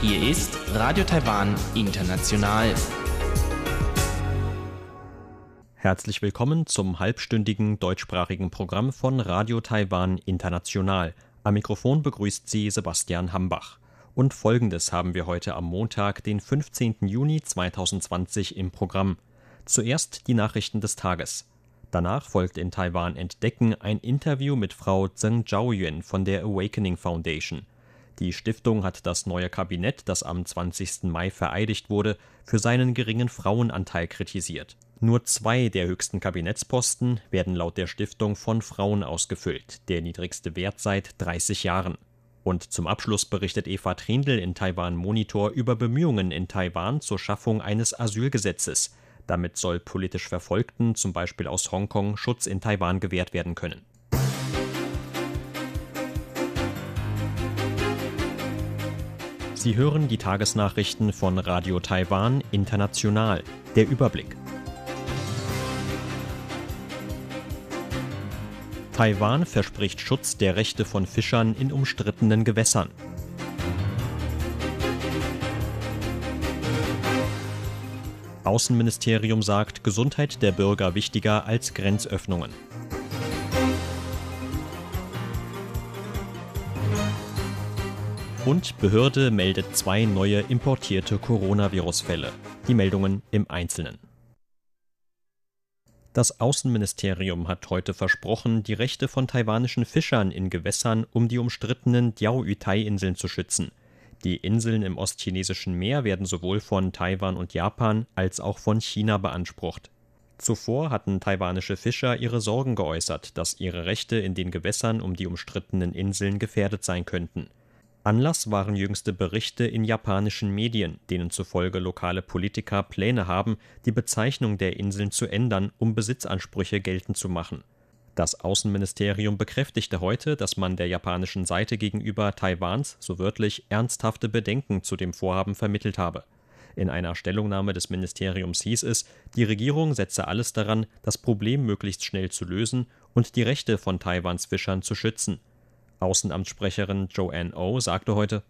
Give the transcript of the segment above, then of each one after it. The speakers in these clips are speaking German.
Hier ist Radio Taiwan International. Herzlich willkommen zum halbstündigen deutschsprachigen Programm von Radio Taiwan International. Am Mikrofon begrüßt Sie Sebastian Hambach. Und folgendes haben wir heute am Montag, den 15. Juni 2020 im Programm. Zuerst die Nachrichten des Tages. Danach folgt in Taiwan Entdecken ein Interview mit Frau Zheng Zhaoyuan von der Awakening Foundation. Die Stiftung hat das neue Kabinett, das am 20. Mai vereidigt wurde, für seinen geringen Frauenanteil kritisiert. Nur zwei der höchsten Kabinettsposten werden laut der Stiftung von Frauen ausgefüllt, der niedrigste Wert seit 30 Jahren. Und zum Abschluss berichtet Eva Trindl in Taiwan Monitor über Bemühungen in Taiwan zur Schaffung eines Asylgesetzes. Damit soll politisch Verfolgten, zum Beispiel aus Hongkong, Schutz in Taiwan gewährt werden können. Sie hören die Tagesnachrichten von Radio Taiwan International. Der Überblick. Taiwan verspricht Schutz der Rechte von Fischern in umstrittenen Gewässern. Außenministerium sagt, Gesundheit der Bürger wichtiger als Grenzöffnungen. Und Behörde meldet zwei neue importierte Coronavirus-Fälle. Die Meldungen im Einzelnen. Das Außenministerium hat heute versprochen, die Rechte von taiwanischen Fischern in Gewässern um die umstrittenen Diaoyutai-Inseln zu schützen. Die Inseln im ostchinesischen Meer werden sowohl von Taiwan und Japan als auch von China beansprucht. Zuvor hatten taiwanische Fischer ihre Sorgen geäußert, dass ihre Rechte in den Gewässern um die umstrittenen Inseln gefährdet sein könnten. Anlass waren jüngste Berichte in japanischen Medien, denen zufolge lokale Politiker Pläne haben, die Bezeichnung der Inseln zu ändern, um Besitzansprüche geltend zu machen. Das Außenministerium bekräftigte heute, dass man der japanischen Seite gegenüber Taiwans, so wörtlich, ernsthafte Bedenken zu dem Vorhaben vermittelt habe. In einer Stellungnahme des Ministeriums hieß es, die Regierung setze alles daran, das Problem möglichst schnell zu lösen und die Rechte von Taiwans Fischern zu schützen. Außenamtssprecherin Joanne O oh sagte heute,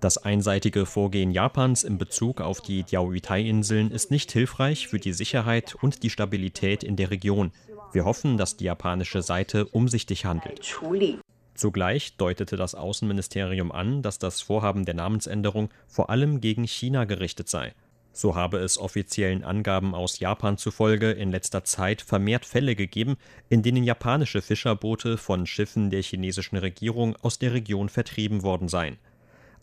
das einseitige Vorgehen Japans in Bezug auf die Diaoyutai-Inseln ist nicht hilfreich für die Sicherheit und die Stabilität in der Region. Wir hoffen, dass die japanische Seite umsichtig handelt. Zugleich deutete das Außenministerium an, dass das Vorhaben der Namensänderung vor allem gegen China gerichtet sei. So habe es offiziellen Angaben aus Japan zufolge in letzter Zeit vermehrt Fälle gegeben, in denen japanische Fischerboote von Schiffen der chinesischen Regierung aus der Region vertrieben worden seien.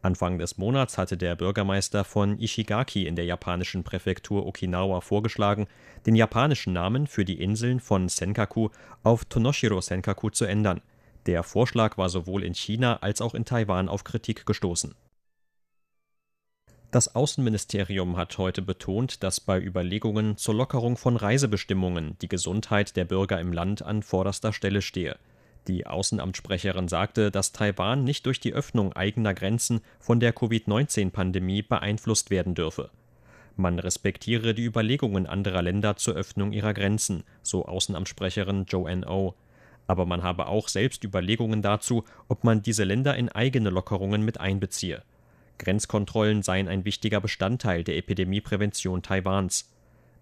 Anfang des Monats hatte der Bürgermeister von Ishigaki in der japanischen Präfektur Okinawa vorgeschlagen, den japanischen Namen für die Inseln von Senkaku auf Tonoshiro Senkaku zu ändern. Der Vorschlag war sowohl in China als auch in Taiwan auf Kritik gestoßen. Das Außenministerium hat heute betont, dass bei Überlegungen zur Lockerung von Reisebestimmungen die Gesundheit der Bürger im Land an vorderster Stelle stehe. Die Außenamtssprecherin sagte, dass Taiwan nicht durch die Öffnung eigener Grenzen von der Covid-19-Pandemie beeinflusst werden dürfe. Man respektiere die Überlegungen anderer Länder zur Öffnung ihrer Grenzen, so Außenamtssprecherin Joanne O. Oh. Aber man habe auch selbst Überlegungen dazu, ob man diese Länder in eigene Lockerungen mit einbeziehe. Grenzkontrollen seien ein wichtiger Bestandteil der Epidemieprävention Taiwans.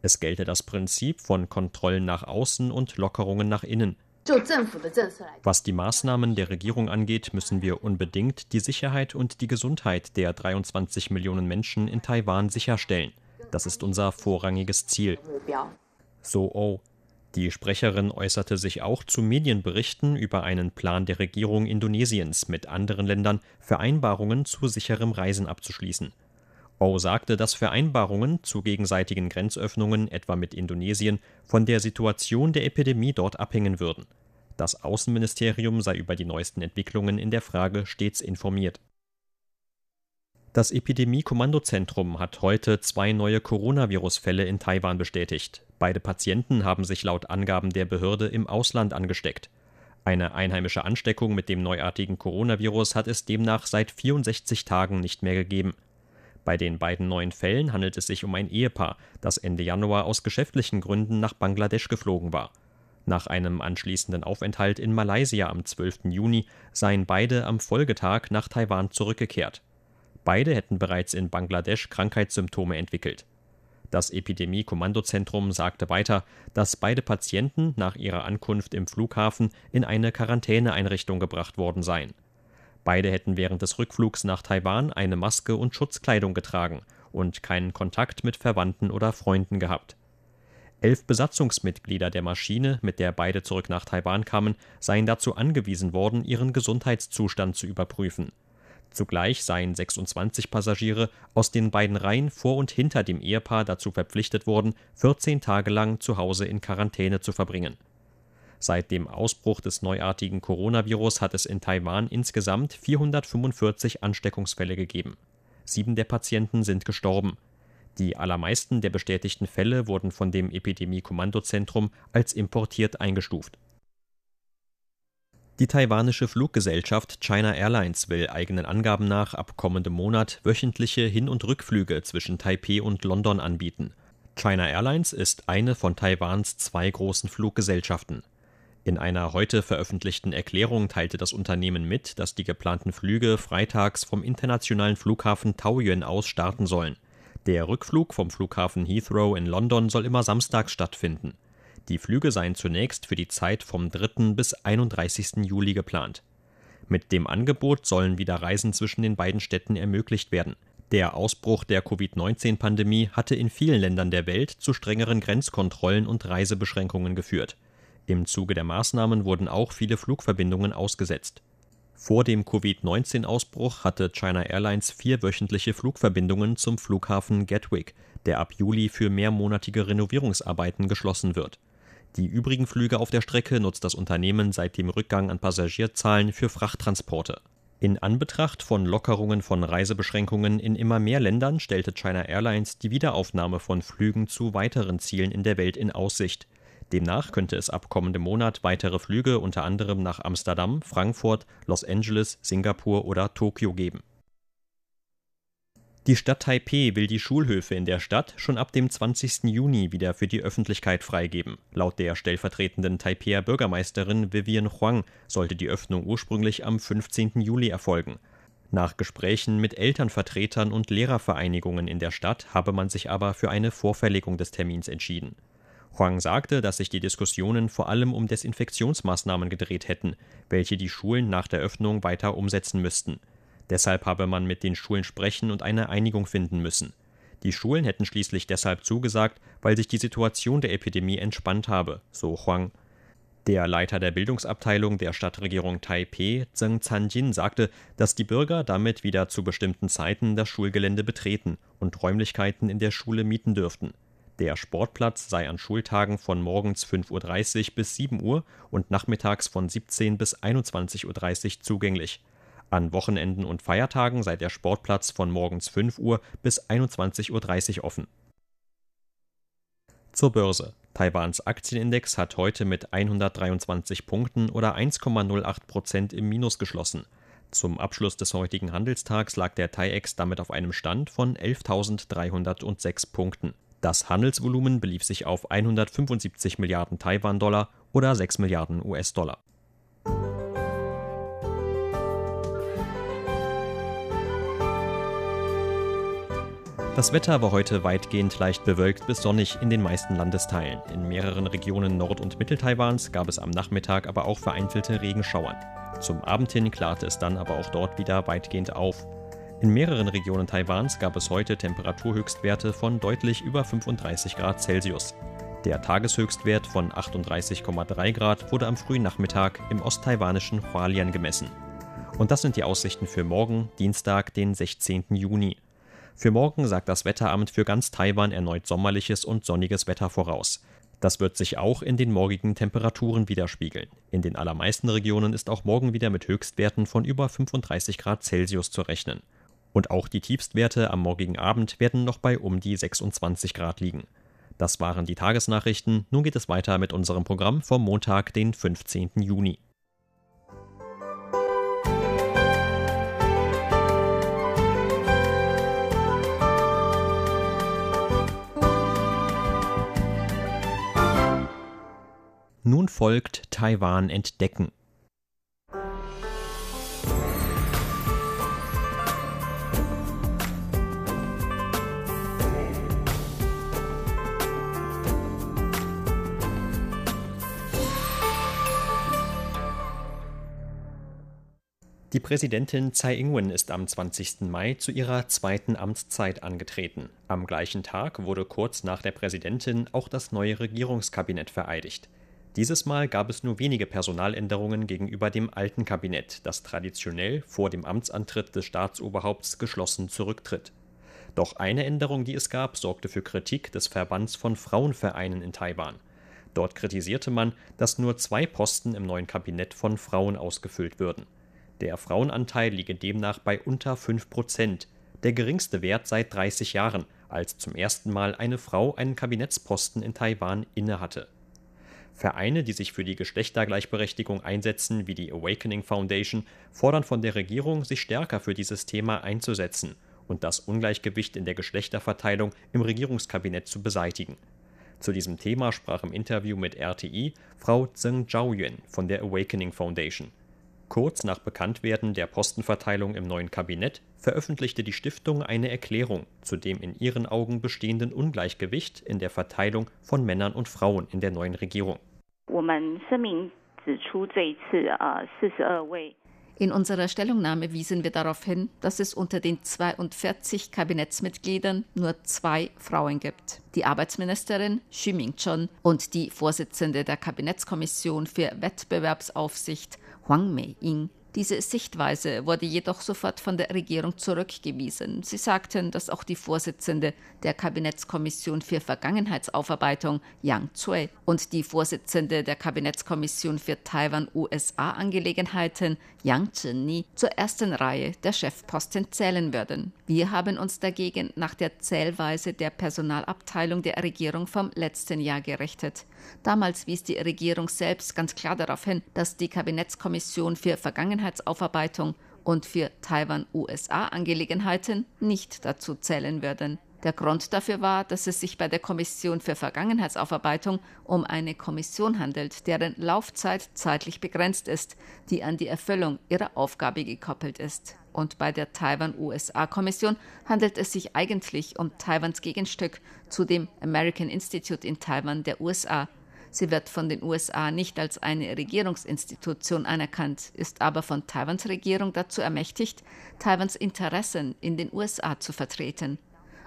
Es gelte das Prinzip von Kontrollen nach außen und Lockerungen nach innen. Was die Maßnahmen der Regierung angeht, müssen wir unbedingt die Sicherheit und die Gesundheit der 23 Millionen Menschen in Taiwan sicherstellen. Das ist unser vorrangiges Ziel. So Oh. Die Sprecherin äußerte sich auch zu Medienberichten über einen Plan der Regierung Indonesiens mit anderen Ländern Vereinbarungen zu sicherem Reisen abzuschließen. O sagte, dass Vereinbarungen zu gegenseitigen Grenzöffnungen, etwa mit Indonesien, von der Situation der Epidemie dort abhängen würden. Das Außenministerium sei über die neuesten Entwicklungen in der Frage stets informiert. Das Epidemie-Kommandozentrum hat heute zwei neue Coronavirus-Fälle in Taiwan bestätigt. Beide Patienten haben sich laut Angaben der Behörde im Ausland angesteckt. Eine einheimische Ansteckung mit dem neuartigen Coronavirus hat es demnach seit 64 Tagen nicht mehr gegeben. Bei den beiden neuen Fällen handelt es sich um ein Ehepaar, das Ende Januar aus geschäftlichen Gründen nach Bangladesch geflogen war. Nach einem anschließenden Aufenthalt in Malaysia am 12. Juni seien beide am Folgetag nach Taiwan zurückgekehrt. Beide hätten bereits in Bangladesch Krankheitssymptome entwickelt. Das Epidemie-Kommandozentrum sagte weiter, dass beide Patienten nach ihrer Ankunft im Flughafen in eine Quarantäneeinrichtung gebracht worden seien. Beide hätten während des Rückflugs nach Taiwan eine Maske und Schutzkleidung getragen und keinen Kontakt mit Verwandten oder Freunden gehabt. Elf Besatzungsmitglieder der Maschine, mit der beide zurück nach Taiwan kamen, seien dazu angewiesen worden, ihren Gesundheitszustand zu überprüfen. Zugleich seien 26 Passagiere aus den beiden Reihen vor und hinter dem Ehepaar dazu verpflichtet worden, 14 Tage lang zu Hause in Quarantäne zu verbringen. Seit dem Ausbruch des neuartigen Coronavirus hat es in Taiwan insgesamt 445 Ansteckungsfälle gegeben. Sieben der Patienten sind gestorben. Die allermeisten der bestätigten Fälle wurden von dem Epidemie-Kommandozentrum als importiert eingestuft. Die taiwanische Fluggesellschaft China Airlines will eigenen Angaben nach ab kommendem Monat wöchentliche Hin- und Rückflüge zwischen Taipeh und London anbieten. China Airlines ist eine von Taiwans zwei großen Fluggesellschaften. In einer heute veröffentlichten Erklärung teilte das Unternehmen mit, dass die geplanten Flüge freitags vom internationalen Flughafen Taoyuan aus starten sollen. Der Rückflug vom Flughafen Heathrow in London soll immer samstags stattfinden. Die Flüge seien zunächst für die Zeit vom 3. bis 31. Juli geplant. Mit dem Angebot sollen wieder Reisen zwischen den beiden Städten ermöglicht werden. Der Ausbruch der Covid-19-Pandemie hatte in vielen Ländern der Welt zu strengeren Grenzkontrollen und Reisebeschränkungen geführt. Im Zuge der Maßnahmen wurden auch viele Flugverbindungen ausgesetzt. Vor dem Covid-19-Ausbruch hatte China Airlines vier wöchentliche Flugverbindungen zum Flughafen Gatwick, der ab Juli für mehrmonatige Renovierungsarbeiten geschlossen wird. Die übrigen Flüge auf der Strecke nutzt das Unternehmen seit dem Rückgang an Passagierzahlen für Frachttransporte. In Anbetracht von Lockerungen von Reisebeschränkungen in immer mehr Ländern stellte China Airlines die Wiederaufnahme von Flügen zu weiteren Zielen in der Welt in Aussicht. Demnach könnte es ab kommendem Monat weitere Flüge unter anderem nach Amsterdam, Frankfurt, Los Angeles, Singapur oder Tokio geben. Die Stadt Taipeh will die Schulhöfe in der Stadt schon ab dem 20. Juni wieder für die Öffentlichkeit freigeben. Laut der stellvertretenden Taipeher Bürgermeisterin Vivian Huang sollte die Öffnung ursprünglich am 15. Juli erfolgen. Nach Gesprächen mit Elternvertretern und Lehrervereinigungen in der Stadt habe man sich aber für eine Vorverlegung des Termins entschieden. Huang sagte, dass sich die Diskussionen vor allem um Desinfektionsmaßnahmen gedreht hätten, welche die Schulen nach der Öffnung weiter umsetzen müssten. Deshalb habe man mit den Schulen sprechen und eine Einigung finden müssen. Die Schulen hätten schließlich deshalb zugesagt, weil sich die Situation der Epidemie entspannt habe, so Huang. Der Leiter der Bildungsabteilung der Stadtregierung Taipeh, Zheng Zanjin, sagte, dass die Bürger damit wieder zu bestimmten Zeiten das Schulgelände betreten und Räumlichkeiten in der Schule mieten dürften. Der Sportplatz sei an Schultagen von morgens 5.30 Uhr bis 7 Uhr und nachmittags von 17 bis 21.30 Uhr zugänglich. An Wochenenden und Feiertagen sei der Sportplatz von morgens 5 Uhr bis 21.30 Uhr offen. Zur Börse. Taiwans Aktienindex hat heute mit 123 Punkten oder 1,08 Prozent im Minus geschlossen. Zum Abschluss des heutigen Handelstags lag der TAIEX damit auf einem Stand von 11.306 Punkten. Das Handelsvolumen belief sich auf 175 Milliarden Taiwan-Dollar oder 6 Milliarden US-Dollar. Das Wetter war heute weitgehend leicht bewölkt bis sonnig in den meisten Landesteilen. In mehreren Regionen Nord- und Mitteltaiwans gab es am Nachmittag aber auch vereinzelte Regenschauern. Zum Abend hin klarte es dann aber auch dort wieder weitgehend auf. In mehreren Regionen Taiwans gab es heute Temperaturhöchstwerte von deutlich über 35 Grad Celsius. Der Tageshöchstwert von 38,3 Grad wurde am frühen Nachmittag im osttaiwanischen Hualien gemessen. Und das sind die Aussichten für morgen, Dienstag, den 16. Juni. Für morgen sagt das Wetteramt für ganz Taiwan erneut sommerliches und sonniges Wetter voraus. Das wird sich auch in den morgigen Temperaturen widerspiegeln. In den allermeisten Regionen ist auch morgen wieder mit Höchstwerten von über 35 Grad Celsius zu rechnen. Und auch die Tiefstwerte am morgigen Abend werden noch bei um die 26 Grad liegen. Das waren die Tagesnachrichten. Nun geht es weiter mit unserem Programm vom Montag, den 15. Juni. Nun folgt Taiwan entdecken. Die Präsidentin Tsai Ing-wen ist am 20. Mai zu ihrer zweiten Amtszeit angetreten. Am gleichen Tag wurde kurz nach der Präsidentin auch das neue Regierungskabinett vereidigt. Dieses Mal gab es nur wenige Personaländerungen gegenüber dem alten Kabinett, das traditionell vor dem Amtsantritt des Staatsoberhaupts geschlossen zurücktritt. Doch eine Änderung, die es gab, sorgte für Kritik des Verbands von Frauenvereinen in Taiwan. Dort kritisierte man, dass nur zwei Posten im neuen Kabinett von Frauen ausgefüllt würden. Der Frauenanteil liege demnach bei unter 5 Prozent, der geringste Wert seit 30 Jahren, als zum ersten Mal eine Frau einen Kabinettsposten in Taiwan innehatte. Vereine, die sich für die Geschlechtergleichberechtigung einsetzen, wie die Awakening Foundation, fordern von der Regierung, sich stärker für dieses Thema einzusetzen und das Ungleichgewicht in der Geschlechterverteilung im Regierungskabinett zu beseitigen. Zu diesem Thema sprach im Interview mit RTI Frau Zheng Zhaoyuan von der Awakening Foundation. Kurz nach Bekanntwerden der Postenverteilung im neuen Kabinett veröffentlichte die Stiftung eine Erklärung zu dem in ihren Augen bestehenden Ungleichgewicht in der Verteilung von Männern und Frauen in der neuen Regierung. In unserer Stellungnahme wiesen wir darauf hin, dass es unter den 42 Kabinettsmitgliedern nur zwei Frauen gibt. Die Arbeitsministerin Xu Ming-chun und die Vorsitzende der Kabinettskommission für Wettbewerbsaufsicht Huang Mei-ying. Diese Sichtweise wurde jedoch sofort von der Regierung zurückgewiesen. Sie sagten, dass auch die Vorsitzende der Kabinettskommission für Vergangenheitsaufarbeitung, Yang Zui, und die Vorsitzende der Kabinettskommission für Taiwan-USA-Angelegenheiten, Yang Zhenni, zur ersten Reihe der Chefposten zählen würden. Wir haben uns dagegen nach der Zählweise der Personalabteilung der Regierung vom letzten Jahr gerichtet. Damals wies die Regierung selbst ganz klar darauf hin, dass die Kabinettskommission für Vergangenheitsaufarbeitung und für Taiwan-USA-Angelegenheiten nicht dazu zählen würden. Der Grund dafür war, dass es sich bei der Kommission für Vergangenheitsaufarbeitung um eine Kommission handelt, deren Laufzeit zeitlich begrenzt ist, die an die Erfüllung ihrer Aufgabe gekoppelt ist. Und bei der Taiwan-USA-Kommission handelt es sich eigentlich um Taiwans Gegenstück zu dem American Institute in Taiwan der USA. Sie wird von den USA nicht als eine Regierungsinstitution anerkannt, ist aber von Taiwans Regierung dazu ermächtigt, Taiwans Interessen in den USA zu vertreten.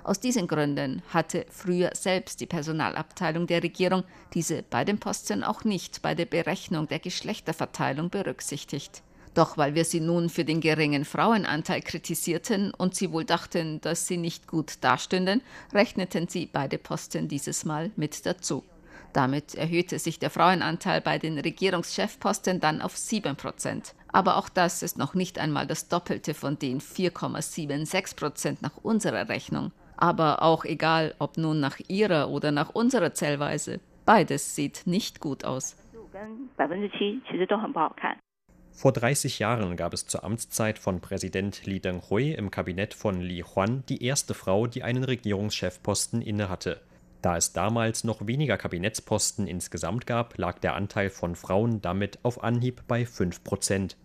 Aus diesen Gründen hatte früher selbst die Personalabteilung der Regierung diese beiden Posten auch nicht bei der Berechnung der Geschlechterverteilung berücksichtigt. Doch weil wir sie nun für den geringen Frauenanteil kritisierten und sie wohl dachten, dass sie nicht gut dastünden, rechneten sie beide Posten dieses Mal mit dazu. Damit erhöhte sich der Frauenanteil bei den Regierungschefposten dann auf 7 Prozent. Aber auch das ist noch nicht einmal das Doppelte von den 4,76 Prozent nach unserer Rechnung. Aber auch egal, ob nun nach ihrer oder nach unserer Zählweise, beides sieht nicht gut aus. Vor 30 Jahren gab es zur Amtszeit von Präsident Li Denghui im Kabinett von Li Huan die erste Frau, die einen Regierungschefposten innehatte. Da es damals noch weniger Kabinettsposten insgesamt gab, lag der Anteil von Frauen damit auf Anhieb bei 5 Prozent.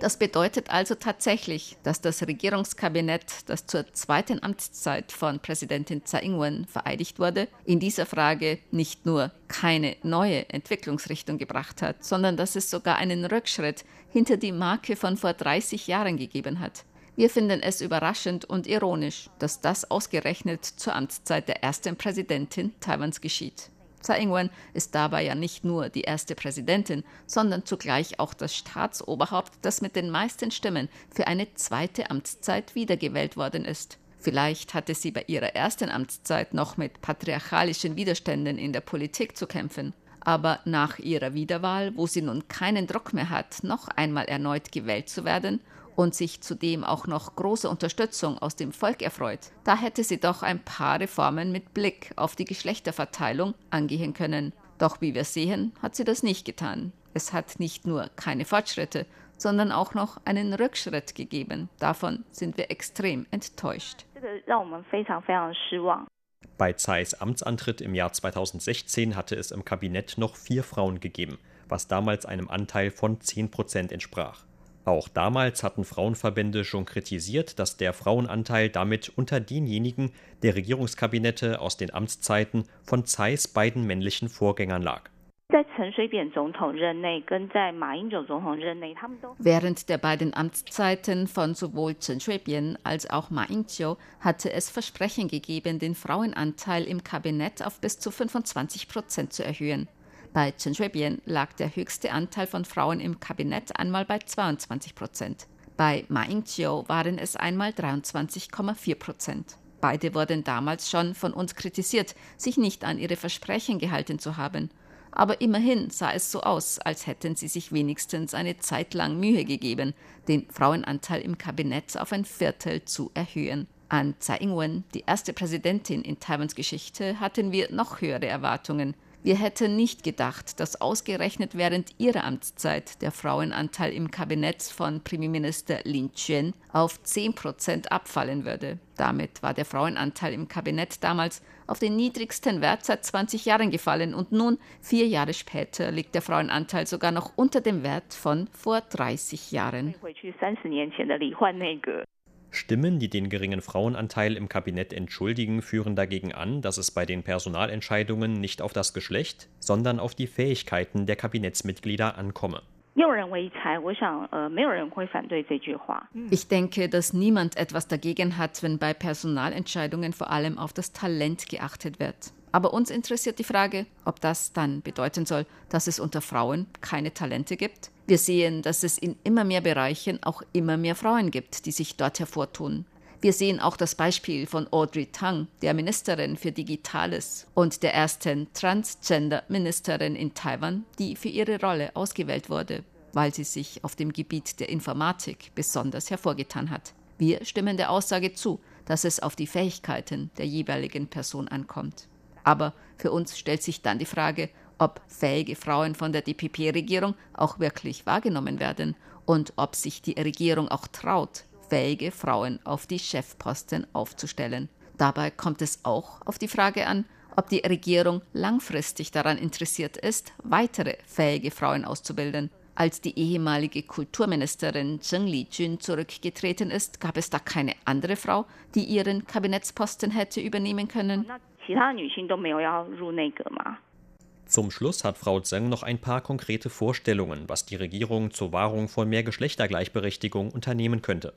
Das bedeutet also tatsächlich, dass das Regierungskabinett, das zur zweiten Amtszeit von Präsidentin Tsai Ing-wen vereidigt wurde, in dieser Frage nicht nur keine neue Entwicklungsrichtung gebracht hat, sondern dass es sogar einen Rückschritt hinter die Marke von vor 30 Jahren gegeben hat. Wir finden es überraschend und ironisch, dass das ausgerechnet zur Amtszeit der ersten Präsidentin Taiwans geschieht. Tsai Ing-wen ist dabei ja nicht nur die erste Präsidentin, sondern zugleich auch das Staatsoberhaupt, das mit den meisten Stimmen für eine zweite Amtszeit wiedergewählt worden ist. Vielleicht hatte sie bei ihrer ersten Amtszeit noch mit patriarchalischen Widerständen in der Politik zu kämpfen. Aber nach ihrer Wiederwahl, wo sie nun keinen Druck mehr hat, noch einmal erneut gewählt zu werden und sich zudem auch noch große Unterstützung aus dem Volk erfreut, da hätte sie doch ein paar Reformen mit Blick auf die Geschlechterverteilung angehen können. Doch wie wir sehen, hat sie das nicht getan. Es hat nicht nur keine Fortschritte, sondern auch noch einen Rückschritt gegeben. Davon sind wir extrem enttäuscht. Bei Zeis Amtsantritt im Jahr 2016 hatte es im Kabinett noch vier Frauen gegeben, was damals einem Anteil von 10 Prozent entsprach. Auch damals hatten Frauenverbände schon kritisiert, dass der Frauenanteil damit unter denjenigen der Regierungskabinette aus den Amtszeiten von Zeis beiden männlichen Vorgängern lag. Während der beiden Amtszeiten von sowohl Chen Shui-bian als auch Ma Ying-jeou hatte es Versprechen gegeben, den Frauenanteil im Kabinett auf bis zu 25 Prozent zu erhöhen. Bei Chen Shui-bian lag der höchste Anteil von Frauen im Kabinett einmal bei 22 Prozent. Bei Ma Ying-jeou waren es einmal 23,4 Prozent. Beide wurden damals schon von uns kritisiert, sich nicht an ihre Versprechen gehalten zu haben. Aber immerhin sah es so aus, als hätten sie sich wenigstens eine Zeit lang Mühe gegeben, den Frauenanteil im Kabinett auf ein Viertel zu erhöhen. An Tsai Ing-wen, die erste Präsidentin in Taiwans Geschichte, hatten wir noch höhere Erwartungen. Wir hätten nicht gedacht, dass ausgerechnet während ihrer Amtszeit der Frauenanteil im Kabinett von Premierminister Lin Chuen auf 10 Prozent abfallen würde. Damit war der Frauenanteil im Kabinett damals auf den niedrigsten Wert seit 20 Jahren gefallen und nun, vier Jahre später, liegt der Frauenanteil sogar noch unter dem Wert von vor 30 Jahren. Stimmen, die den geringen Frauenanteil im Kabinett entschuldigen, führen dagegen an, dass es bei den Personalentscheidungen nicht auf das Geschlecht, sondern auf die Fähigkeiten der Kabinettsmitglieder ankomme. Ich denke, dass niemand etwas dagegen hat, wenn bei Personalentscheidungen vor allem auf das Talent geachtet wird. Aber uns interessiert die Frage, ob das dann bedeuten soll, dass es unter Frauen keine Talente gibt. Wir sehen, dass es in immer mehr Bereichen auch immer mehr Frauen gibt, die sich dort hervortun. Wir sehen auch das Beispiel von Audrey Tang, der Ministerin für Digitales und der ersten Transgender-Ministerin in Taiwan, die für ihre Rolle ausgewählt wurde, weil sie sich auf dem Gebiet der Informatik besonders hervorgetan hat. Wir stimmen der Aussage zu, dass es auf die Fähigkeiten der jeweiligen Person ankommt. Aber für uns stellt sich dann die Frage, ob fähige Frauen von der DPP-Regierung auch wirklich wahrgenommen werden und ob sich die Regierung auch traut, fähige Frauen auf die Chefposten aufzustellen. Dabei kommt es auch auf die Frage an, ob die Regierung langfristig daran interessiert ist, weitere fähige Frauen auszubilden. Als die ehemalige Kulturministerin Zheng Lijun zurückgetreten ist, gab es da keine andere Frau, die ihren Kabinettsposten hätte übernehmen können. Zum Schluss hat Frau Zheng noch ein paar konkrete Vorstellungen, was die Regierung zur Wahrung von mehr Geschlechtergleichberechtigung unternehmen könnte.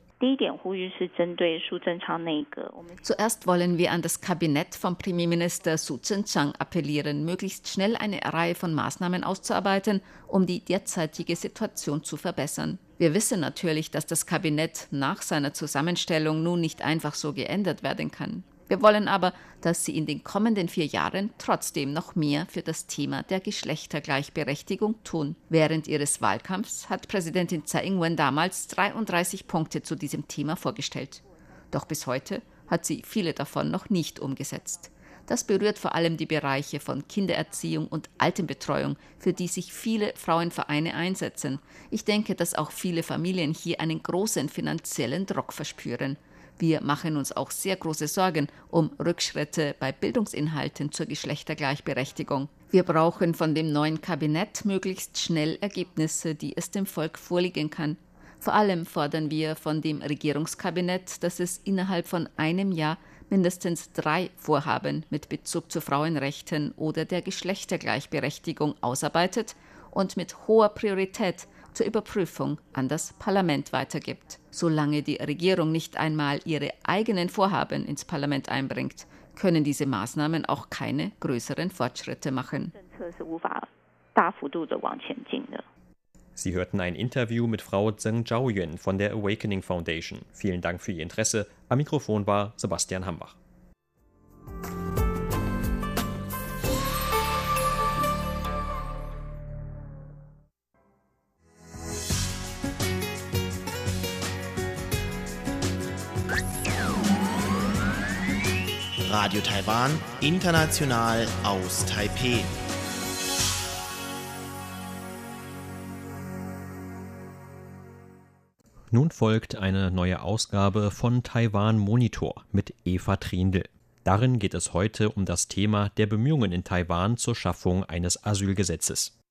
Zuerst wollen wir an das Kabinett von Premierminister Su Tseng-Chang appellieren, möglichst schnell eine Reihe von Maßnahmen auszuarbeiten, um die derzeitige Situation zu verbessern. Wir wissen natürlich, dass das Kabinett nach seiner Zusammenstellung nun nicht einfach so geändert werden kann. Wir wollen aber, dass sie in den kommenden vier Jahren trotzdem noch mehr für das Thema der Geschlechtergleichberechtigung tun. Während ihres Wahlkampfs hat Präsidentin Tsai Ing-wen damals 33 Punkte zu diesem Thema vorgestellt. Doch bis heute hat sie viele davon noch nicht umgesetzt. Das berührt vor allem die Bereiche von Kindererziehung und Altenbetreuung, für die sich viele Frauenvereine einsetzen. Ich denke, dass auch viele Familien hier einen großen finanziellen Druck verspüren. Wir machen uns auch sehr große Sorgen um Rückschritte bei Bildungsinhalten zur Geschlechtergleichberechtigung. Wir brauchen von dem neuen Kabinett möglichst schnell Ergebnisse, die es dem Volk vorlegen kann. Vor allem fordern wir von dem Regierungskabinett, dass es innerhalb von einem Jahr mindestens drei Vorhaben mit Bezug zu Frauenrechten oder der Geschlechtergleichberechtigung ausarbeitet und mit hoher Priorität zur Überprüfung an das Parlament weitergibt. Solange die Regierung nicht einmal ihre eigenen Vorhaben ins Parlament einbringt, können diese Maßnahmen auch keine größeren Fortschritte machen. Sie hörten ein Interview mit Frau Zheng Zhaoyuan von der Awakening Foundation. Vielen Dank für Ihr Interesse. Am Mikrofon war Sebastian Hambach. Radio Taiwan, international aus Taipeh. Nun folgt eine neue Ausgabe von Taiwan Monitor mit Eva Trindl. Darin geht es heute um das Thema der Bemühungen in Taiwan zur Schaffung eines Asylgesetzes.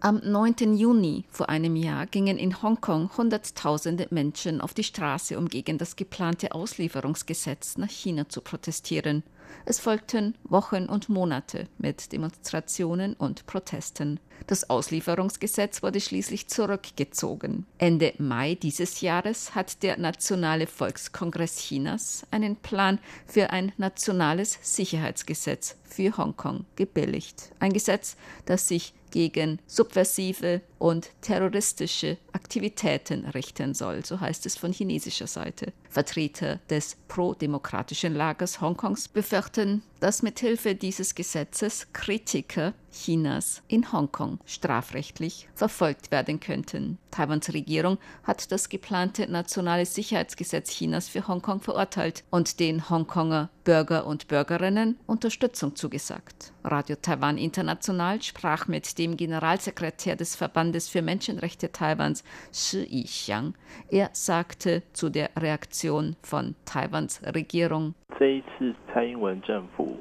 Am 9. Juni vor einem Jahr gingen in Hongkong Hunderttausende Menschen auf die Straße, um gegen das geplante Auslieferungsgesetz nach China zu protestieren. Es folgten Wochen und Monate mit Demonstrationen und Protesten. Das Auslieferungsgesetz wurde schließlich zurückgezogen. Ende Mai dieses Jahres hat der Nationale Volkskongress Chinas einen Plan für ein nationales Sicherheitsgesetz für Hongkong gebilligt. Ein Gesetz, das sich gegen subversive und terroristische Aktivitäten richten soll, so heißt es von chinesischer Seite. Vertreter des pro-demokratischen Lagers Hongkongs befürchten, dass mithilfe dieses Gesetzes Kritiker Chinas in Hongkong strafrechtlich verfolgt werden könnten. Taiwans Regierung hat das geplante nationale Sicherheitsgesetz Chinas für Hongkong verurteilt und den Hongkonger Bürger und Bürgerinnen Unterstützung zugesagt. Radio Taiwan International sprach mit dem Generalsekretär des Verbandes für Menschenrechte Taiwans, Shi Yixiang. Er sagte zu der Reaktion von Taiwans Regierung. 这一次蔡英文政府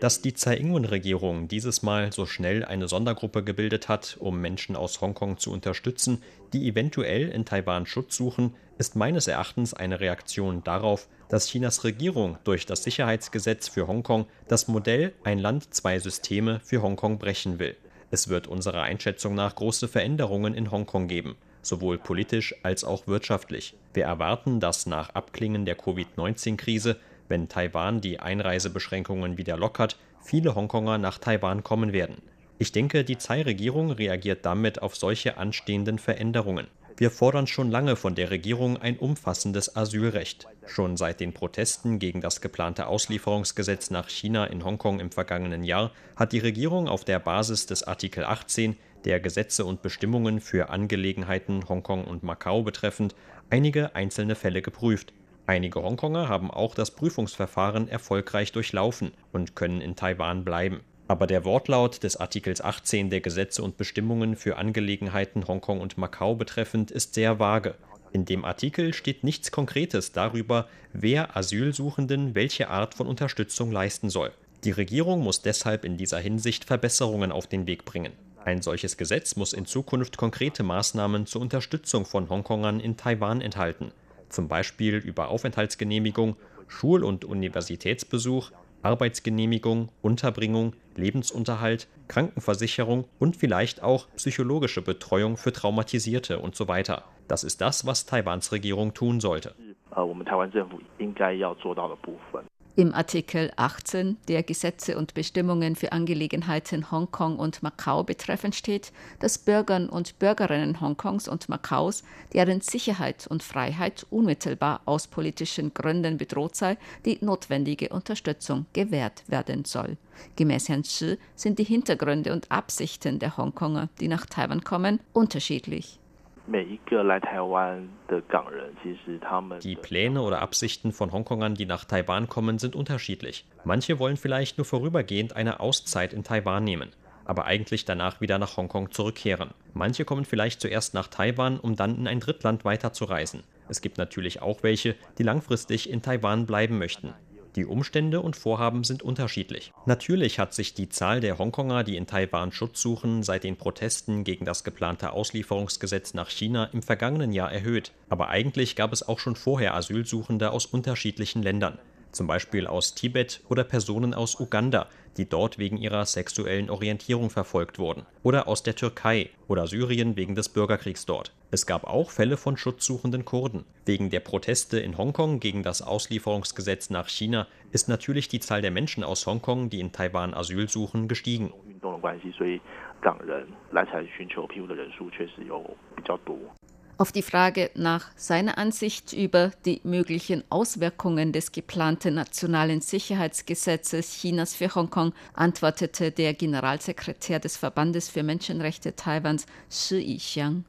dass die Tsai-Ing-wen-Regierung dieses Mal so schnell eine Sondergruppe gebildet hat, um Menschen aus Hongkong zu unterstützen, die eventuell in Taiwan Schutz suchen, ist meines Erachtens eine Reaktion darauf, dass Chinas Regierung durch das Sicherheitsgesetz für Hongkong das Modell ein Land, zwei Systeme für Hongkong brechen will. Es wird unserer Einschätzung nach große Veränderungen in Hongkong geben sowohl politisch als auch wirtschaftlich. Wir erwarten, dass nach Abklingen der Covid-19-Krise, wenn Taiwan die Einreisebeschränkungen wieder lockert, viele Hongkonger nach Taiwan kommen werden. Ich denke, die Tsai-Regierung reagiert damit auf solche anstehenden Veränderungen. Wir fordern schon lange von der Regierung ein umfassendes Asylrecht. Schon seit den Protesten gegen das geplante Auslieferungsgesetz nach China in Hongkong im vergangenen Jahr hat die Regierung auf der Basis des Artikel 18 der Gesetze und Bestimmungen für Angelegenheiten Hongkong und Macau betreffend einige einzelne Fälle geprüft. Einige Hongkonger haben auch das Prüfungsverfahren erfolgreich durchlaufen und können in Taiwan bleiben. Aber der Wortlaut des Artikels 18 der Gesetze und Bestimmungen für Angelegenheiten Hongkong und Macau betreffend ist sehr vage. In dem Artikel steht nichts Konkretes darüber, wer Asylsuchenden welche Art von Unterstützung leisten soll. Die Regierung muss deshalb in dieser Hinsicht Verbesserungen auf den Weg bringen. Ein solches Gesetz muss in Zukunft konkrete Maßnahmen zur Unterstützung von Hongkongern in Taiwan enthalten, zum Beispiel über Aufenthaltsgenehmigung, Schul- und Universitätsbesuch, Arbeitsgenehmigung, Unterbringung, Lebensunterhalt, Krankenversicherung und vielleicht auch psychologische Betreuung für Traumatisierte und so weiter. Das ist das, was Taiwans Regierung tun sollte. Im Artikel 18 der Gesetze und Bestimmungen für Angelegenheiten Hongkong und Macau betreffend steht, dass Bürgern und Bürgerinnen Hongkongs und Macaus, deren Sicherheit und Freiheit unmittelbar aus politischen Gründen bedroht sei, die notwendige Unterstützung gewährt werden soll. Gemäß Herrn Shi sind die Hintergründe und Absichten der Hongkonger, die nach Taiwan kommen, unterschiedlich. Die Pläne oder Absichten von Hongkongern, die nach Taiwan kommen, sind unterschiedlich. Manche wollen vielleicht nur vorübergehend eine Auszeit in Taiwan nehmen, aber eigentlich danach wieder nach Hongkong zurückkehren. Manche kommen vielleicht zuerst nach Taiwan, um dann in ein Drittland weiterzureisen. Es gibt natürlich auch welche, die langfristig in Taiwan bleiben möchten. Die Umstände und Vorhaben sind unterschiedlich. Natürlich hat sich die Zahl der Hongkonger, die in Taiwan Schutz suchen, seit den Protesten gegen das geplante Auslieferungsgesetz nach China im vergangenen Jahr erhöht. Aber eigentlich gab es auch schon vorher Asylsuchende aus unterschiedlichen Ländern zum Beispiel aus Tibet oder Personen aus Uganda, die dort wegen ihrer sexuellen Orientierung verfolgt wurden, oder aus der Türkei oder Syrien wegen des Bürgerkriegs dort. Es gab auch Fälle von schutzsuchenden Kurden. Wegen der Proteste in Hongkong gegen das Auslieferungsgesetz nach China ist natürlich die Zahl der Menschen aus Hongkong, die in Taiwan Asyl suchen, gestiegen. Auf die Frage nach seiner Ansicht über die möglichen Auswirkungen des geplanten nationalen Sicherheitsgesetzes Chinas für Hongkong antwortete der Generalsekretär des Verbandes für Menschenrechte Taiwans Shi Yixiang.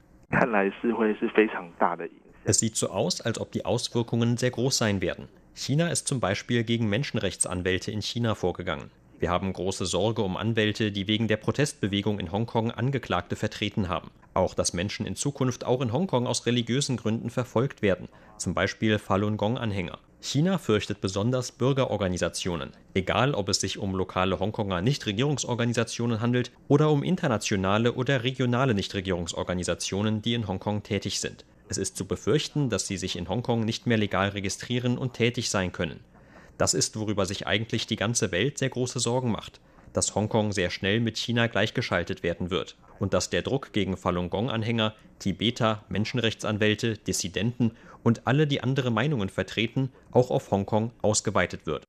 Es sieht so aus, als ob die Auswirkungen sehr groß sein werden. China ist zum Beispiel gegen Menschenrechtsanwälte in China vorgegangen. Wir haben große Sorge um Anwälte, die wegen der Protestbewegung in Hongkong Angeklagte vertreten haben. Auch dass Menschen in Zukunft auch in Hongkong aus religiösen Gründen verfolgt werden, zum Beispiel Falun Gong-Anhänger. China fürchtet besonders Bürgerorganisationen, egal ob es sich um lokale Hongkonger Nichtregierungsorganisationen handelt oder um internationale oder regionale Nichtregierungsorganisationen, die in Hongkong tätig sind. Es ist zu befürchten, dass sie sich in Hongkong nicht mehr legal registrieren und tätig sein können. Das ist, worüber sich eigentlich die ganze Welt sehr große Sorgen macht, dass Hongkong sehr schnell mit China gleichgeschaltet werden wird und dass der Druck gegen Falun Gong-Anhänger, Tibeter, Menschenrechtsanwälte, Dissidenten und alle, die andere Meinungen vertreten, auch auf Hongkong ausgeweitet wird.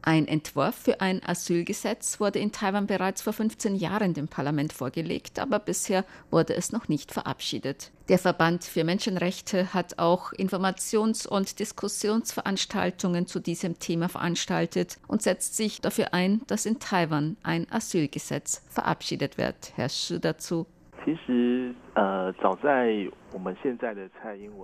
Ein Entwurf für ein Asylgesetz wurde in Taiwan bereits vor 15 Jahren dem Parlament vorgelegt, aber bisher wurde es noch nicht verabschiedet. Der Verband für Menschenrechte hat auch Informations- und Diskussionsveranstaltungen zu diesem Thema veranstaltet und setzt sich dafür ein, dass in Taiwan ein Asylgesetz verabschiedet wird. Herr Shi dazu.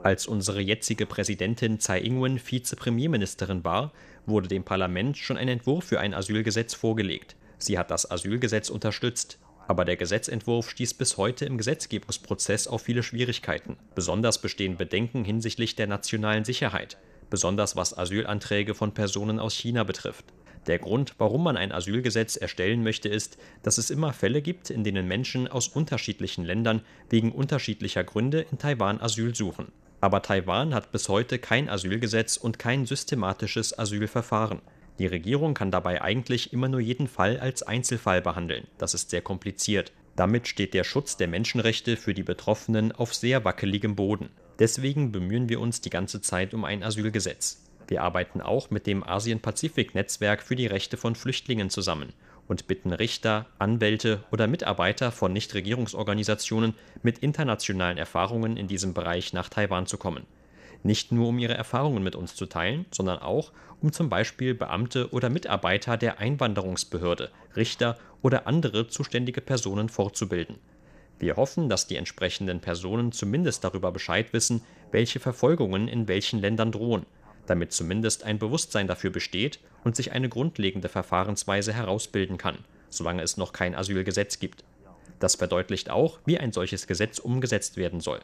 Als unsere jetzige Präsidentin Tsai Ing-wen Vizepremierministerin war, wurde dem Parlament schon ein Entwurf für ein Asylgesetz vorgelegt. Sie hat das Asylgesetz unterstützt. Aber der Gesetzentwurf stieß bis heute im Gesetzgebungsprozess auf viele Schwierigkeiten. Besonders bestehen Bedenken hinsichtlich der nationalen Sicherheit, besonders was Asylanträge von Personen aus China betrifft. Der Grund, warum man ein Asylgesetz erstellen möchte, ist, dass es immer Fälle gibt, in denen Menschen aus unterschiedlichen Ländern wegen unterschiedlicher Gründe in Taiwan Asyl suchen. Aber Taiwan hat bis heute kein Asylgesetz und kein systematisches Asylverfahren. Die Regierung kann dabei eigentlich immer nur jeden Fall als Einzelfall behandeln. Das ist sehr kompliziert. Damit steht der Schutz der Menschenrechte für die Betroffenen auf sehr wackeligem Boden. Deswegen bemühen wir uns die ganze Zeit um ein Asylgesetz. Wir arbeiten auch mit dem Asien-Pazifik-Netzwerk für die Rechte von Flüchtlingen zusammen und bitten Richter, Anwälte oder Mitarbeiter von Nichtregierungsorganisationen mit internationalen Erfahrungen in diesem Bereich nach Taiwan zu kommen. Nicht nur um ihre Erfahrungen mit uns zu teilen, sondern auch, um zum Beispiel Beamte oder Mitarbeiter der Einwanderungsbehörde, Richter oder andere zuständige Personen fortzubilden. Wir hoffen, dass die entsprechenden Personen zumindest darüber Bescheid wissen, welche Verfolgungen in welchen Ländern drohen damit zumindest ein Bewusstsein dafür besteht und sich eine grundlegende Verfahrensweise herausbilden kann, solange es noch kein Asylgesetz gibt. Das verdeutlicht auch, wie ein solches Gesetz umgesetzt werden soll.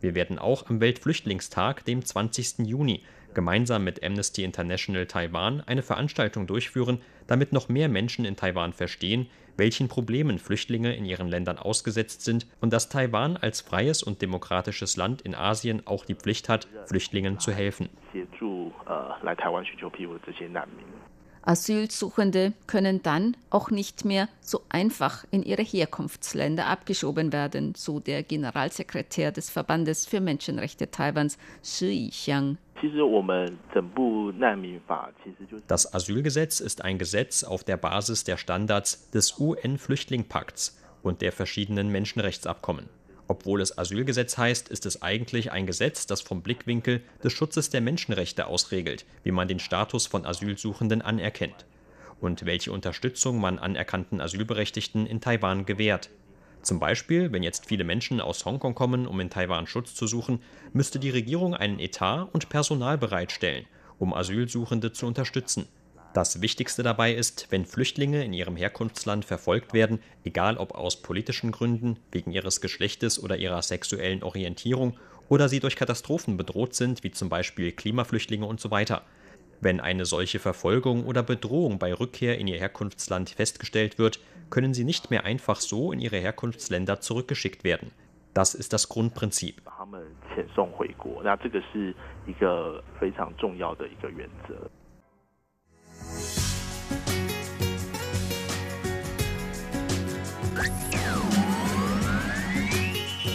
Wir werden auch am Weltflüchtlingstag, dem 20. Juni, gemeinsam mit Amnesty International Taiwan eine Veranstaltung durchführen, damit noch mehr Menschen in Taiwan verstehen, welchen Problemen Flüchtlinge in ihren Ländern ausgesetzt sind und dass Taiwan als freies und demokratisches Land in Asien auch die Pflicht hat, Flüchtlingen zu helfen. Asylsuchende können dann auch nicht mehr so einfach in ihre Herkunftsländer abgeschoben werden, so der Generalsekretär des Verbandes für Menschenrechte Taiwans, Shi Yixiang. Das Asylgesetz ist ein Gesetz auf der Basis der Standards des UN-Flüchtlingpakts und der verschiedenen Menschenrechtsabkommen. Obwohl es Asylgesetz heißt, ist es eigentlich ein Gesetz, das vom Blickwinkel des Schutzes der Menschenrechte ausregelt, wie man den Status von Asylsuchenden anerkennt und welche Unterstützung man anerkannten Asylberechtigten in Taiwan gewährt. Zum Beispiel, wenn jetzt viele Menschen aus Hongkong kommen, um in Taiwan Schutz zu suchen, müsste die Regierung einen Etat und Personal bereitstellen, um Asylsuchende zu unterstützen. Das Wichtigste dabei ist, wenn Flüchtlinge in ihrem Herkunftsland verfolgt werden, egal ob aus politischen Gründen, wegen ihres Geschlechtes oder ihrer sexuellen Orientierung, oder sie durch Katastrophen bedroht sind, wie zum Beispiel Klimaflüchtlinge und so weiter. Wenn eine solche Verfolgung oder Bedrohung bei Rückkehr in ihr Herkunftsland festgestellt wird, können sie nicht mehr einfach so in ihre Herkunftsländer zurückgeschickt werden. Das ist das Grundprinzip.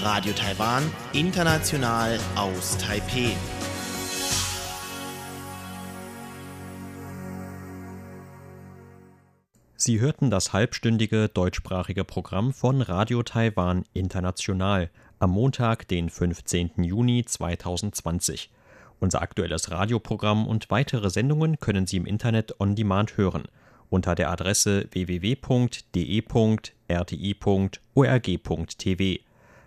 Radio Taiwan, international aus Taipeh. Sie hörten das halbstündige deutschsprachige Programm von Radio Taiwan International am Montag, den 15. Juni 2020. Unser aktuelles Radioprogramm und weitere Sendungen können Sie im Internet on demand hören unter der Adresse www.de.rti.org.tv.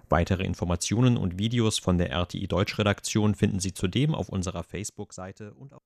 Weitere Informationen und Videos von der RTI Deutschredaktion finden Sie zudem auf unserer Facebook-Seite und auf